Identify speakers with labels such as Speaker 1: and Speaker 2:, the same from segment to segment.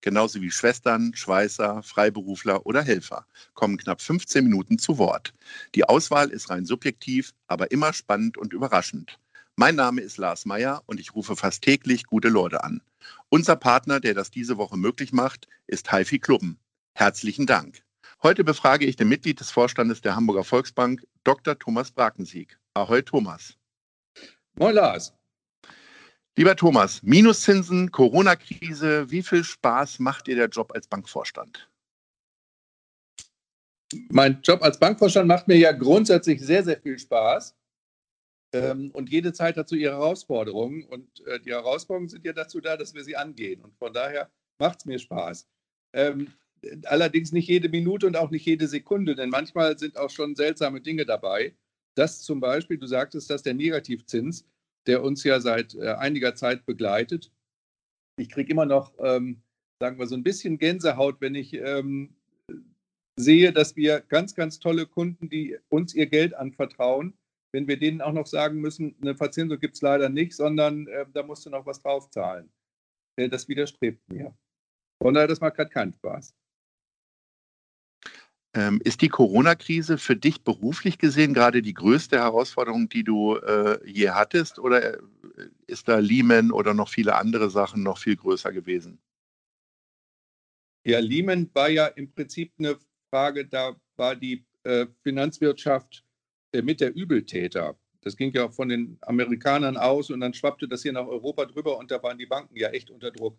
Speaker 1: genauso wie Schwestern, Schweißer, Freiberufler oder Helfer, kommen knapp 15 Minuten zu Wort. Die Auswahl ist rein subjektiv, aber immer spannend und überraschend. Mein Name ist Lars Meyer und ich rufe fast täglich gute Leute an. Unser Partner, der das diese Woche möglich macht, ist Haifi Klubben. Herzlichen Dank. Heute befrage ich den Mitglied des Vorstandes der Hamburger Volksbank, Dr. Thomas Brakensieg. Ahoi, Thomas.
Speaker 2: Moin, Lars.
Speaker 1: Lieber Thomas, Minuszinsen, Corona-Krise, wie viel Spaß macht dir der Job als Bankvorstand?
Speaker 2: Mein Job als Bankvorstand macht mir ja grundsätzlich sehr, sehr viel Spaß. Ähm, und jede Zeit hat so ihre Herausforderungen. Und äh, die Herausforderungen sind ja dazu da, dass wir sie angehen. Und von daher macht es mir Spaß. Ähm, allerdings nicht jede Minute und auch nicht jede Sekunde, denn manchmal sind auch schon seltsame Dinge dabei. Das zum Beispiel, du sagtest, dass der Negativzins der uns ja seit äh, einiger Zeit begleitet. Ich kriege immer noch, ähm, sagen wir, so ein bisschen Gänsehaut, wenn ich ähm, sehe, dass wir ganz, ganz tolle Kunden, die uns ihr Geld anvertrauen, wenn wir denen auch noch sagen müssen, eine Verzinsung gibt es leider nicht, sondern äh, da musst du noch was draufzahlen. Äh, das widerstrebt mir. Von daher, das macht gerade keinen Spaß.
Speaker 1: Ähm, ist die Corona-Krise für dich beruflich gesehen gerade die größte Herausforderung, die du äh, je hattest? Oder äh, ist da Lehman oder noch viele andere Sachen noch viel größer gewesen?
Speaker 2: Ja, Lehman war ja im Prinzip eine Frage, da war die äh, Finanzwirtschaft äh, mit der Übeltäter. Das ging ja von den Amerikanern aus und dann schwappte das hier nach Europa drüber und da waren die Banken ja echt unter Druck.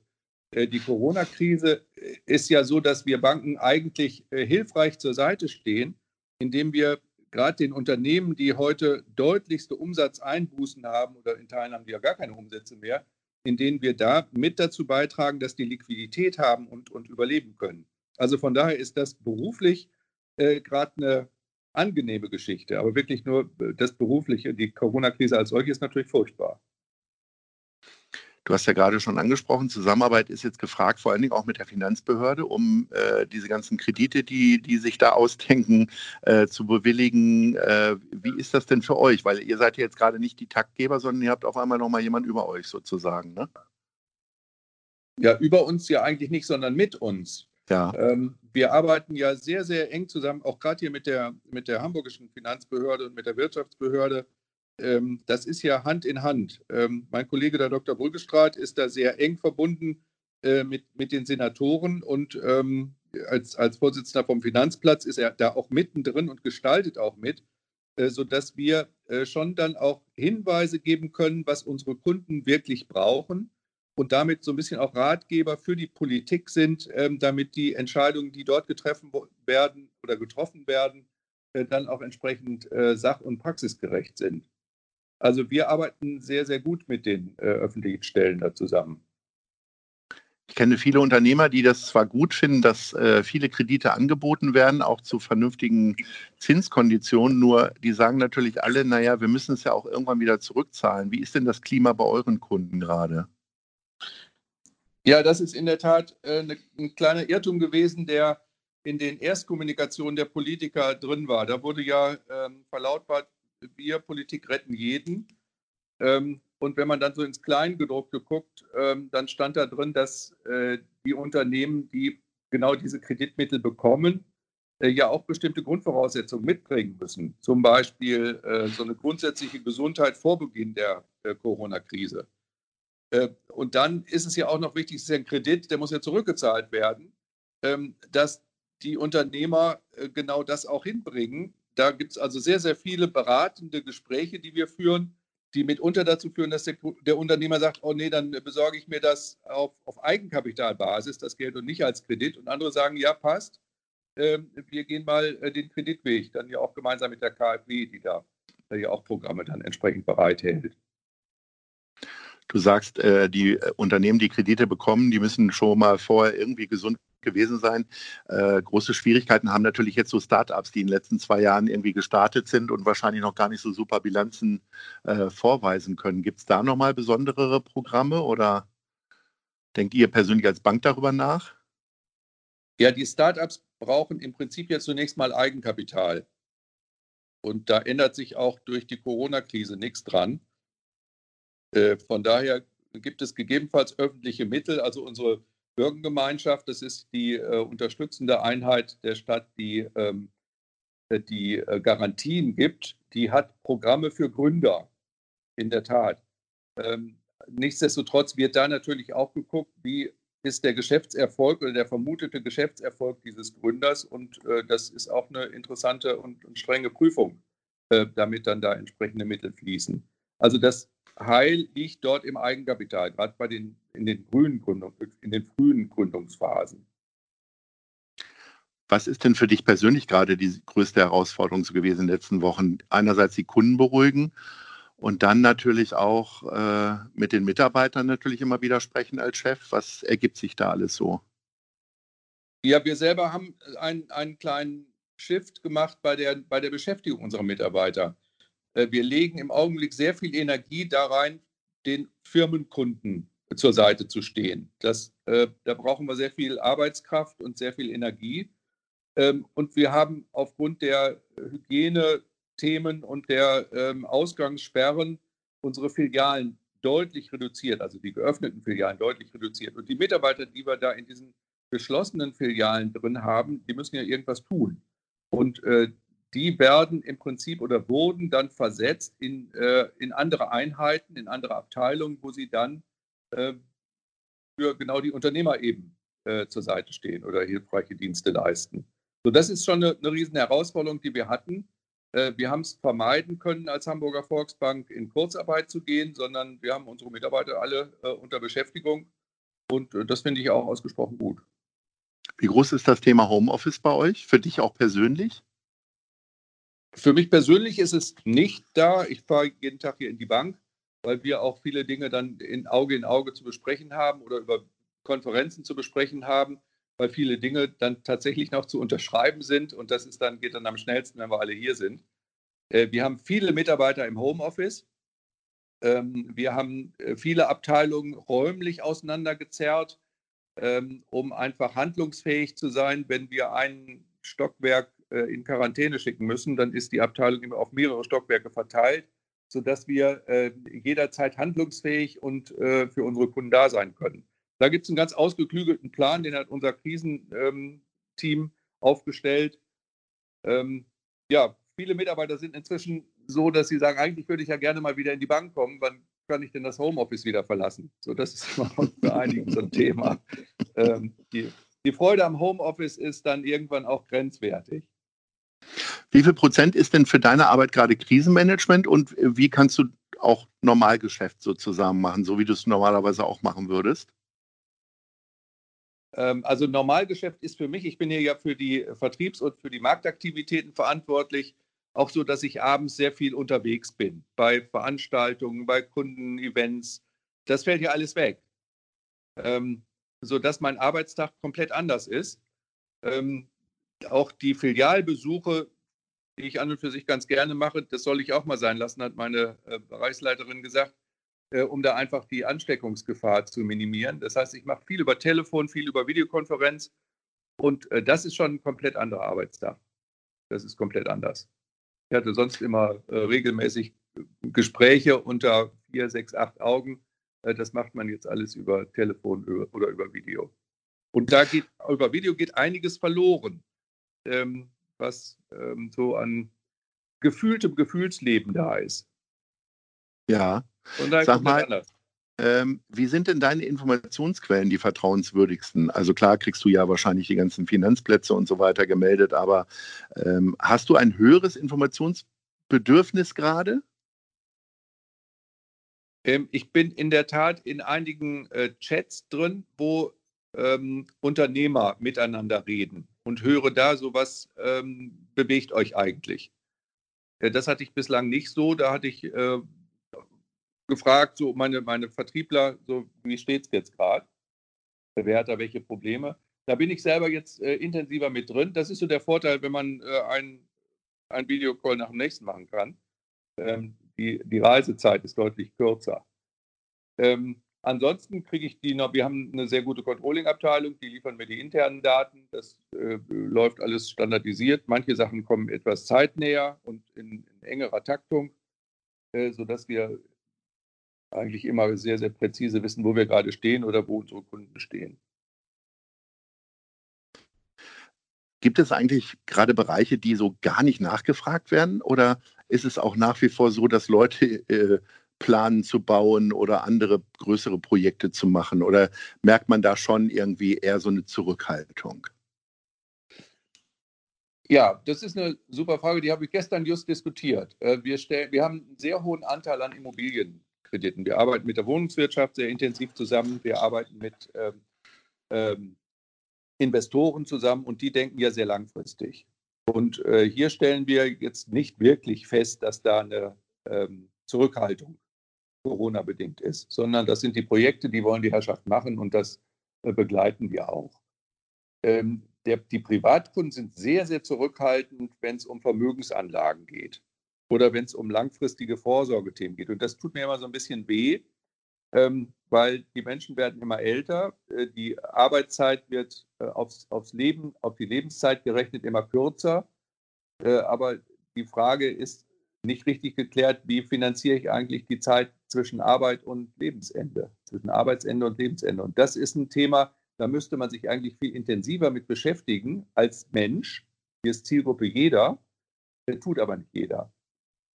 Speaker 2: Äh, die Corona-Krise äh, ist ja so, dass wir Banken eigentlich äh, hilfreich zur Seite stehen, indem wir gerade den Unternehmen, die heute deutlichste Umsatzeinbußen haben oder in Teilen haben die ja gar keine Umsätze mehr, in denen wir da mit dazu beitragen, dass die Liquidität haben und, und überleben können. Also von daher ist das beruflich äh, gerade eine angenehme Geschichte, aber wirklich nur das Berufliche. Die Corona-Krise als solche ist natürlich furchtbar.
Speaker 1: Du hast ja gerade schon angesprochen, Zusammenarbeit ist jetzt gefragt, vor allen Dingen auch mit der Finanzbehörde, um äh, diese ganzen Kredite, die, die sich da ausdenken, äh, zu bewilligen. Äh, wie ist das denn für euch? Weil ihr seid ja jetzt gerade nicht die Taktgeber, sondern ihr habt auf einmal nochmal jemand über euch sozusagen. Ne?
Speaker 2: Ja, über uns ja eigentlich nicht, sondern mit uns.
Speaker 1: Ja.
Speaker 2: Ähm, wir arbeiten ja sehr, sehr eng zusammen, auch gerade hier mit der, mit der hamburgischen Finanzbehörde und mit der Wirtschaftsbehörde ähm, das ist ja Hand in Hand. Ähm, mein Kollege, der Dr. Brüggestraat, ist da sehr eng verbunden äh, mit, mit den Senatoren und ähm, als, als Vorsitzender vom Finanzplatz ist er da auch mittendrin und gestaltet auch mit, äh, sodass wir äh, schon dann auch Hinweise geben können, was unsere Kunden wirklich brauchen und damit so ein bisschen auch Ratgeber für die Politik sind, ähm, damit die Entscheidungen, die dort getroffen werden oder getroffen werden, äh, dann auch entsprechend äh, sach- und praxisgerecht sind. Also wir arbeiten sehr, sehr gut mit den äh, öffentlichen Stellen da zusammen.
Speaker 1: Ich kenne viele Unternehmer, die das zwar gut finden, dass äh, viele Kredite angeboten werden, auch zu vernünftigen Zinskonditionen, nur die sagen natürlich alle, naja, wir müssen es ja auch irgendwann wieder zurückzahlen. Wie ist denn das Klima bei euren Kunden gerade?
Speaker 2: Ja, das ist in der Tat äh, ne, ein kleiner Irrtum gewesen, der in den Erstkommunikationen der Politiker drin war. Da wurde ja ähm, verlautbart, wir Politik retten jeden. Ähm, und wenn man dann so ins Kleingedruckte guckt, ähm, dann stand da drin, dass äh, die Unternehmen, die genau diese Kreditmittel bekommen, äh, ja auch bestimmte Grundvoraussetzungen mitbringen müssen. Zum Beispiel äh, so eine grundsätzliche Gesundheit vor Beginn der Corona-Krise. Äh, und dann ist es ja auch noch wichtig, es ist ja ein Kredit, der muss ja zurückgezahlt werden, ähm, dass die Unternehmer äh, genau das auch hinbringen, da gibt es also sehr, sehr viele beratende Gespräche, die wir führen, die mitunter dazu führen, dass der, der Unternehmer sagt, oh nee, dann besorge ich mir das auf, auf Eigenkapitalbasis, das Geld und nicht als Kredit. Und andere sagen, ja, passt, äh, wir gehen mal äh, den Kreditweg, dann ja auch gemeinsam mit der KfW, die da ja auch Programme dann entsprechend bereithält.
Speaker 1: Du sagst, äh, die äh, Unternehmen, die Kredite bekommen, die müssen schon mal vorher irgendwie gesund gewesen sein. Äh, große Schwierigkeiten haben natürlich jetzt so Startups, die in den letzten zwei Jahren irgendwie gestartet sind und wahrscheinlich noch gar nicht so super Bilanzen äh, vorweisen können. Gibt es da nochmal besondere Programme oder denkt ihr persönlich als Bank darüber nach?
Speaker 2: Ja, die Startups brauchen im Prinzip jetzt zunächst mal Eigenkapital. Und da ändert sich auch durch die Corona-Krise nichts dran. Äh, von daher gibt es gegebenenfalls öffentliche Mittel, also unsere Bürgergemeinschaft, das ist die äh, unterstützende Einheit der Stadt, die ähm, die äh, Garantien gibt, die hat Programme für Gründer, in der Tat. Ähm, nichtsdestotrotz wird da natürlich auch geguckt, wie ist der Geschäftserfolg oder der vermutete Geschäftserfolg dieses Gründers. Und äh, das ist auch eine interessante und, und strenge Prüfung, äh, damit dann da entsprechende Mittel fließen. Also das Heil liegt dort im Eigenkapital, gerade bei den, in, den frühen Gründung, in den frühen Gründungsphasen.
Speaker 1: Was ist denn für dich persönlich gerade die größte Herausforderung so gewesen in den letzten Wochen? Einerseits die Kunden beruhigen und dann natürlich auch äh, mit den Mitarbeitern natürlich immer wieder sprechen als Chef. Was ergibt sich da alles so?
Speaker 2: Ja, wir selber haben einen, einen kleinen Shift gemacht bei der, bei der Beschäftigung unserer Mitarbeiter. Äh, wir legen im Augenblick sehr viel Energie da rein, den Firmenkunden zur Seite zu stehen. Das, äh, da brauchen wir sehr viel Arbeitskraft und sehr viel Energie. Ähm, und wir haben aufgrund der Hygiene Themen und der ähm, Ausgangssperren unsere Filialen deutlich reduziert, also die geöffneten Filialen deutlich reduziert. Und die Mitarbeiter, die wir da in diesen geschlossenen Filialen drin haben, die müssen ja irgendwas tun. Und äh, die werden im Prinzip oder wurden dann versetzt in, äh, in andere Einheiten, in andere Abteilungen, wo sie dann äh, für genau die Unternehmer eben äh, zur Seite stehen oder hilfreiche Dienste leisten. So, das ist schon eine, eine riesen Herausforderung, die wir hatten. Äh, wir haben es vermeiden können, als Hamburger Volksbank in Kurzarbeit zu gehen, sondern wir haben unsere Mitarbeiter alle äh, unter Beschäftigung. Und äh, das finde ich auch ausgesprochen gut.
Speaker 1: Wie groß ist das Thema Homeoffice bei euch? Für dich auch persönlich?
Speaker 2: Für mich persönlich ist es nicht da. Ich fahre jeden Tag hier in die Bank, weil wir auch viele Dinge dann in Auge in Auge zu besprechen haben oder über Konferenzen zu besprechen haben weil viele Dinge dann tatsächlich noch zu unterschreiben sind und das ist dann, geht dann am schnellsten, wenn wir alle hier sind. Äh, wir haben viele Mitarbeiter im Homeoffice. Ähm, wir haben äh, viele Abteilungen räumlich auseinandergezerrt, ähm, um einfach handlungsfähig zu sein. Wenn wir ein Stockwerk in Quarantäne schicken müssen, dann ist die Abteilung immer auf mehrere Stockwerke verteilt, sodass wir jederzeit handlungsfähig und für unsere Kunden da sein können. Da gibt es einen ganz ausgeklügelten Plan, den hat unser Krisenteam ähm, aufgestellt. Ähm, ja, viele Mitarbeiter sind inzwischen so, dass sie sagen, eigentlich würde ich ja gerne mal wieder in die Bank kommen. Wann kann ich denn das Homeoffice wieder verlassen? So, das ist für einige so ein Thema. Ähm, die, die Freude am Homeoffice ist dann irgendwann auch grenzwertig.
Speaker 1: Wie viel Prozent ist denn für deine Arbeit gerade Krisenmanagement und wie kannst du auch Normalgeschäft sozusagen machen, so wie du es normalerweise auch machen würdest?
Speaker 2: Ähm, also Normalgeschäft ist für mich, ich bin hier ja für die Vertriebs- und für die Marktaktivitäten verantwortlich, auch so, dass ich abends sehr viel unterwegs bin, bei Veranstaltungen, bei Kundenevents. Das fällt ja alles weg, ähm, sodass mein Arbeitstag komplett anders ist. Ähm, auch die Filialbesuche, die ich an und für sich ganz gerne mache, das soll ich auch mal sein lassen, hat meine äh, Bereichsleiterin gesagt äh, um da einfach die Ansteckungsgefahr zu minimieren. Das heißt, ich mache viel über Telefon, viel über Videokonferenz und äh, das ist schon ein komplett anderer Arbeitstag. Das ist komplett anders. Ich hatte sonst immer äh, regelmäßig Gespräche unter vier, sechs, acht Augen. Äh, das macht man jetzt alles über Telefon oder über Video. Und da geht über Video geht einiges verloren, ähm, was ähm, so an gefühltem Gefühlsleben da ist.
Speaker 1: Ja, Sag mal, ähm, wie sind denn deine Informationsquellen die vertrauenswürdigsten? Also klar kriegst du ja wahrscheinlich die ganzen Finanzplätze und so weiter gemeldet, aber ähm, hast du ein höheres Informationsbedürfnis gerade?
Speaker 2: Ähm, ich bin in der Tat in einigen äh, Chats drin, wo ähm, Unternehmer miteinander reden und höre da so, was ähm, bewegt euch eigentlich. Das hatte ich bislang nicht so. Da hatte ich äh, gefragt, so meine, meine Vertriebler, so wie steht es jetzt gerade? Wer hat da welche Probleme? da bin ich selber jetzt äh, intensiver mit drin. Das ist so der Vorteil, wenn man äh, ein, ein Videocall nach dem nächsten machen kann. Ähm, die, die Reisezeit ist deutlich kürzer. Ähm, ansonsten kriege ich die noch, wir haben eine sehr gute Controlling-Abteilung, die liefern mir die internen Daten. Das äh, läuft alles standardisiert. Manche Sachen kommen etwas zeitnäher und in, in engerer Taktung, äh, sodass wir eigentlich immer sehr, sehr präzise wissen, wo wir gerade stehen oder wo unsere Kunden stehen.
Speaker 1: Gibt es eigentlich gerade Bereiche, die so gar nicht nachgefragt werden? Oder ist es auch nach wie vor so, dass Leute äh, planen zu bauen oder andere größere Projekte zu machen? Oder merkt man da schon irgendwie eher so eine Zurückhaltung?
Speaker 2: Ja, das ist eine super Frage, die habe ich gestern just diskutiert. Äh, wir, stellen, wir haben einen sehr hohen Anteil an Immobilienkrediten. Wir arbeiten mit der Wohnungswirtschaft sehr intensiv zusammen. Wir arbeiten mit ähm, ähm, Investoren zusammen und die denken ja sehr langfristig. Und äh, hier stellen wir jetzt nicht wirklich fest, dass da eine ähm, Zurückhaltung Corona-bedingt ist, sondern das sind die Projekte, die wollen die Herrschaft machen und das äh, begleiten wir auch. Ähm, der, die Privatkunden sind sehr, sehr zurückhaltend, wenn es um Vermögensanlagen geht oder wenn es um langfristige Vorsorgethemen geht. Und das tut mir immer so ein bisschen weh, ähm, weil die Menschen werden immer älter, äh, die Arbeitszeit wird äh, aufs, aufs Leben, auf die Lebenszeit gerechnet immer kürzer. Äh, aber die Frage ist nicht richtig geklärt, wie finanziere ich eigentlich die Zeit zwischen Arbeit und Lebensende, zwischen Arbeitsende und Lebensende. Und das ist ein Thema, da müsste man sich eigentlich viel intensiver mit beschäftigen als Mensch. Hier ist Zielgruppe jeder, tut aber nicht jeder.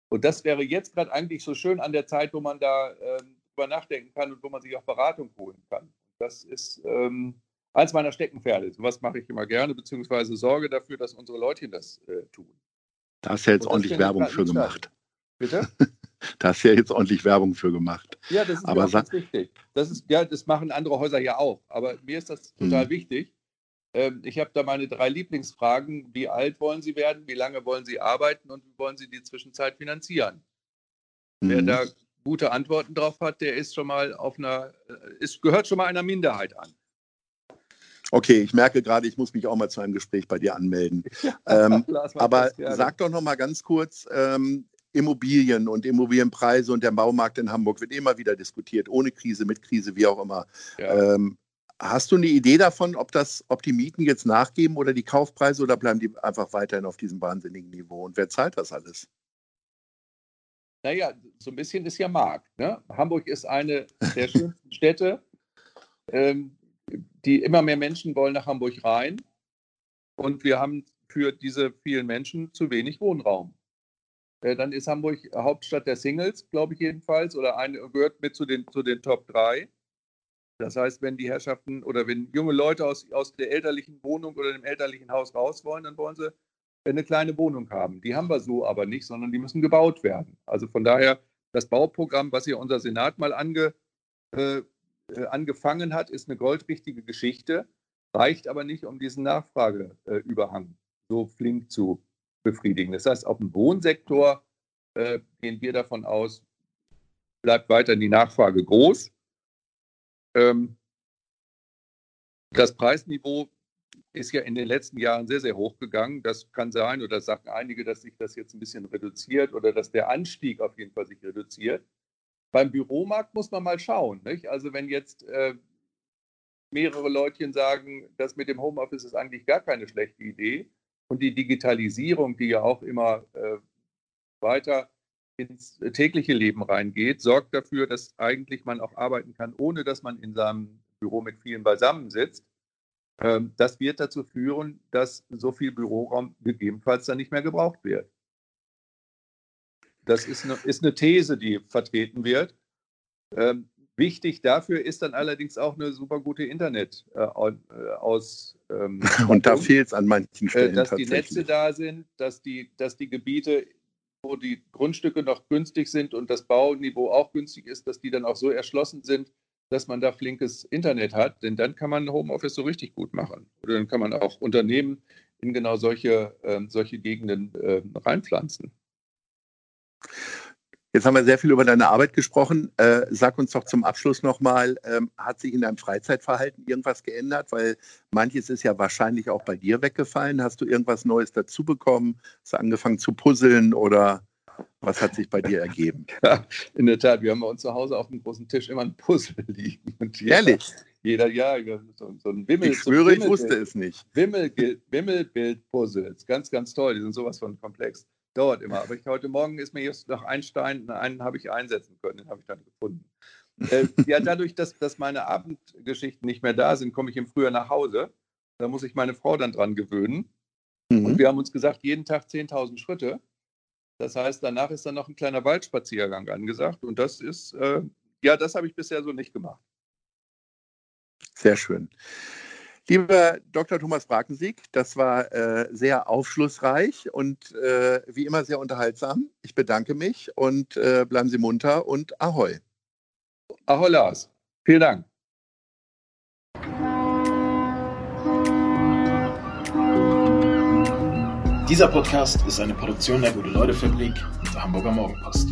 Speaker 2: Und das wäre jetzt gerade eigentlich so schön an der Zeit, wo man da ähm, nachdenken kann und wo man sich auch Beratung holen kann. Das ist ähm, eins meiner Steckenpferde. So was mache ich immer gerne, beziehungsweise sorge dafür, dass unsere Leute das äh, tun.
Speaker 1: Da hast du ja jetzt ordentlich Werbung für gemacht.
Speaker 2: Bitte?
Speaker 1: da hast du ja jetzt ordentlich Werbung für gemacht.
Speaker 2: Ja, das ist aber ganz wichtig. Das ist, ja, das machen andere Häuser ja auch. Aber mir ist das total mhm. wichtig. Ähm, ich habe da meine drei Lieblingsfragen. Wie alt wollen Sie werden? Wie lange wollen Sie arbeiten? Und wie wollen Sie die Zwischenzeit finanzieren? Mhm. Wer da gute Antworten drauf hat, der ist schon mal auf einer, äh, ist, gehört schon mal einer Minderheit an.
Speaker 1: Okay, ich merke gerade, ich muss mich auch mal zu einem Gespräch bei dir anmelden. ähm, aber sag doch noch mal ganz kurz, ähm, Immobilien und Immobilienpreise und der Baumarkt in Hamburg wird immer wieder diskutiert, ohne Krise, mit Krise, wie auch immer. Ja. Ähm, hast du eine Idee davon, ob, das, ob die Mieten jetzt nachgeben oder die Kaufpreise oder bleiben die einfach weiterhin auf diesem wahnsinnigen Niveau? Und wer zahlt das alles?
Speaker 2: Naja, so ein bisschen ist ja Markt. Ne? Hamburg ist eine der schönsten Städte. Ähm, die immer mehr Menschen wollen nach Hamburg rein. Und wir haben für diese vielen Menschen zu wenig Wohnraum. Äh, dann ist Hamburg Hauptstadt der Singles, glaube ich jedenfalls, oder eine, gehört mit zu den, zu den Top 3. Das heißt, wenn die Herrschaften oder wenn junge Leute aus, aus der elterlichen Wohnung oder dem elterlichen Haus raus wollen, dann wollen sie eine kleine Wohnung haben. Die haben wir so aber nicht, sondern die müssen gebaut werden. Also von daher, das Bauprogramm, was hier unser Senat mal ange, äh, äh, angefangen hat, ist eine goldrichtige Geschichte, reicht aber nicht, um diesen Nachfrageüberhang so flink zu befriedigen. Das heißt, auf dem Wohnsektor äh, gehen wir davon aus, bleibt weiterhin die Nachfrage groß. Ähm, das Preisniveau ist ja in den letzten Jahren sehr, sehr hoch gegangen. Das kann sein, oder sagen einige, dass sich das jetzt ein bisschen reduziert oder dass der Anstieg auf jeden Fall sich reduziert. Beim Büromarkt muss man mal schauen. Nicht? Also wenn jetzt äh, mehrere Leutchen sagen, das mit dem Homeoffice ist eigentlich gar keine schlechte Idee und die Digitalisierung, die ja auch immer äh, weiter ins tägliche Leben reingeht, sorgt dafür, dass eigentlich man auch arbeiten kann, ohne dass man in seinem Büro mit vielen beisammen sitzt. Ähm, das wird dazu führen, dass so viel Büroraum gegebenenfalls dann nicht mehr gebraucht wird. Das ist eine, ist eine These, die vertreten wird. Ähm, wichtig dafür ist dann allerdings auch eine super gute Internet äh, äh aus.
Speaker 1: Ähm, Und da fehlt es an manchen äh, Stellen.
Speaker 2: Äh, dass die Netze da sind, dass die, dass die Gebiete, wo die Grundstücke noch günstig sind und das Bauniveau auch günstig ist, dass die dann auch so erschlossen sind, dass man da flinkes Internet hat, denn dann kann man Homeoffice so richtig gut machen. Oder dann kann man auch Unternehmen in genau solche, äh, solche Gegenden äh, reinpflanzen.
Speaker 1: Jetzt haben wir sehr viel über deine Arbeit gesprochen. Äh, sag uns doch zum Abschluss nochmal, ähm, hat sich in deinem Freizeitverhalten irgendwas geändert? Weil manches ist ja wahrscheinlich auch bei dir weggefallen. Hast du irgendwas Neues dazu bekommen? Hast du angefangen zu puzzeln oder was hat sich bei dir ergeben?
Speaker 2: Ja, in der Tat, wir haben bei uns zu Hause auf dem großen Tisch immer ein Puzzle liegen.
Speaker 1: Jeder, Ehrlich?
Speaker 2: Jeder, ja, so, so ein Wimmel.
Speaker 1: Ich schwöre, so ich wusste es nicht.
Speaker 2: Wimmelbild-Puzzles, ganz, ganz toll. Die sind sowas von komplex dauert immer. Aber ich, heute Morgen ist mir jetzt noch ein Stein, einen habe ich einsetzen können, den habe ich dann gefunden. äh, ja, dadurch, dass, dass meine Abendgeschichten nicht mehr da sind, komme ich im Frühjahr nach Hause. Da muss ich meine Frau dann dran gewöhnen. Mhm. Und wir haben uns gesagt, jeden Tag 10.000 Schritte. Das heißt, danach ist dann noch ein kleiner Waldspaziergang angesagt. Und das ist, äh, ja, das habe ich bisher so nicht gemacht.
Speaker 1: Sehr schön. Lieber Dr. Thomas Brakensieg, das war äh, sehr aufschlussreich und äh, wie immer sehr unterhaltsam. Ich bedanke mich und äh, bleiben Sie munter und Ahoi.
Speaker 2: Ahoi Lars. Vielen Dank.
Speaker 3: Dieser Podcast ist eine Produktion der Gute-Leute-Fabrik und der Hamburger Morgenpost.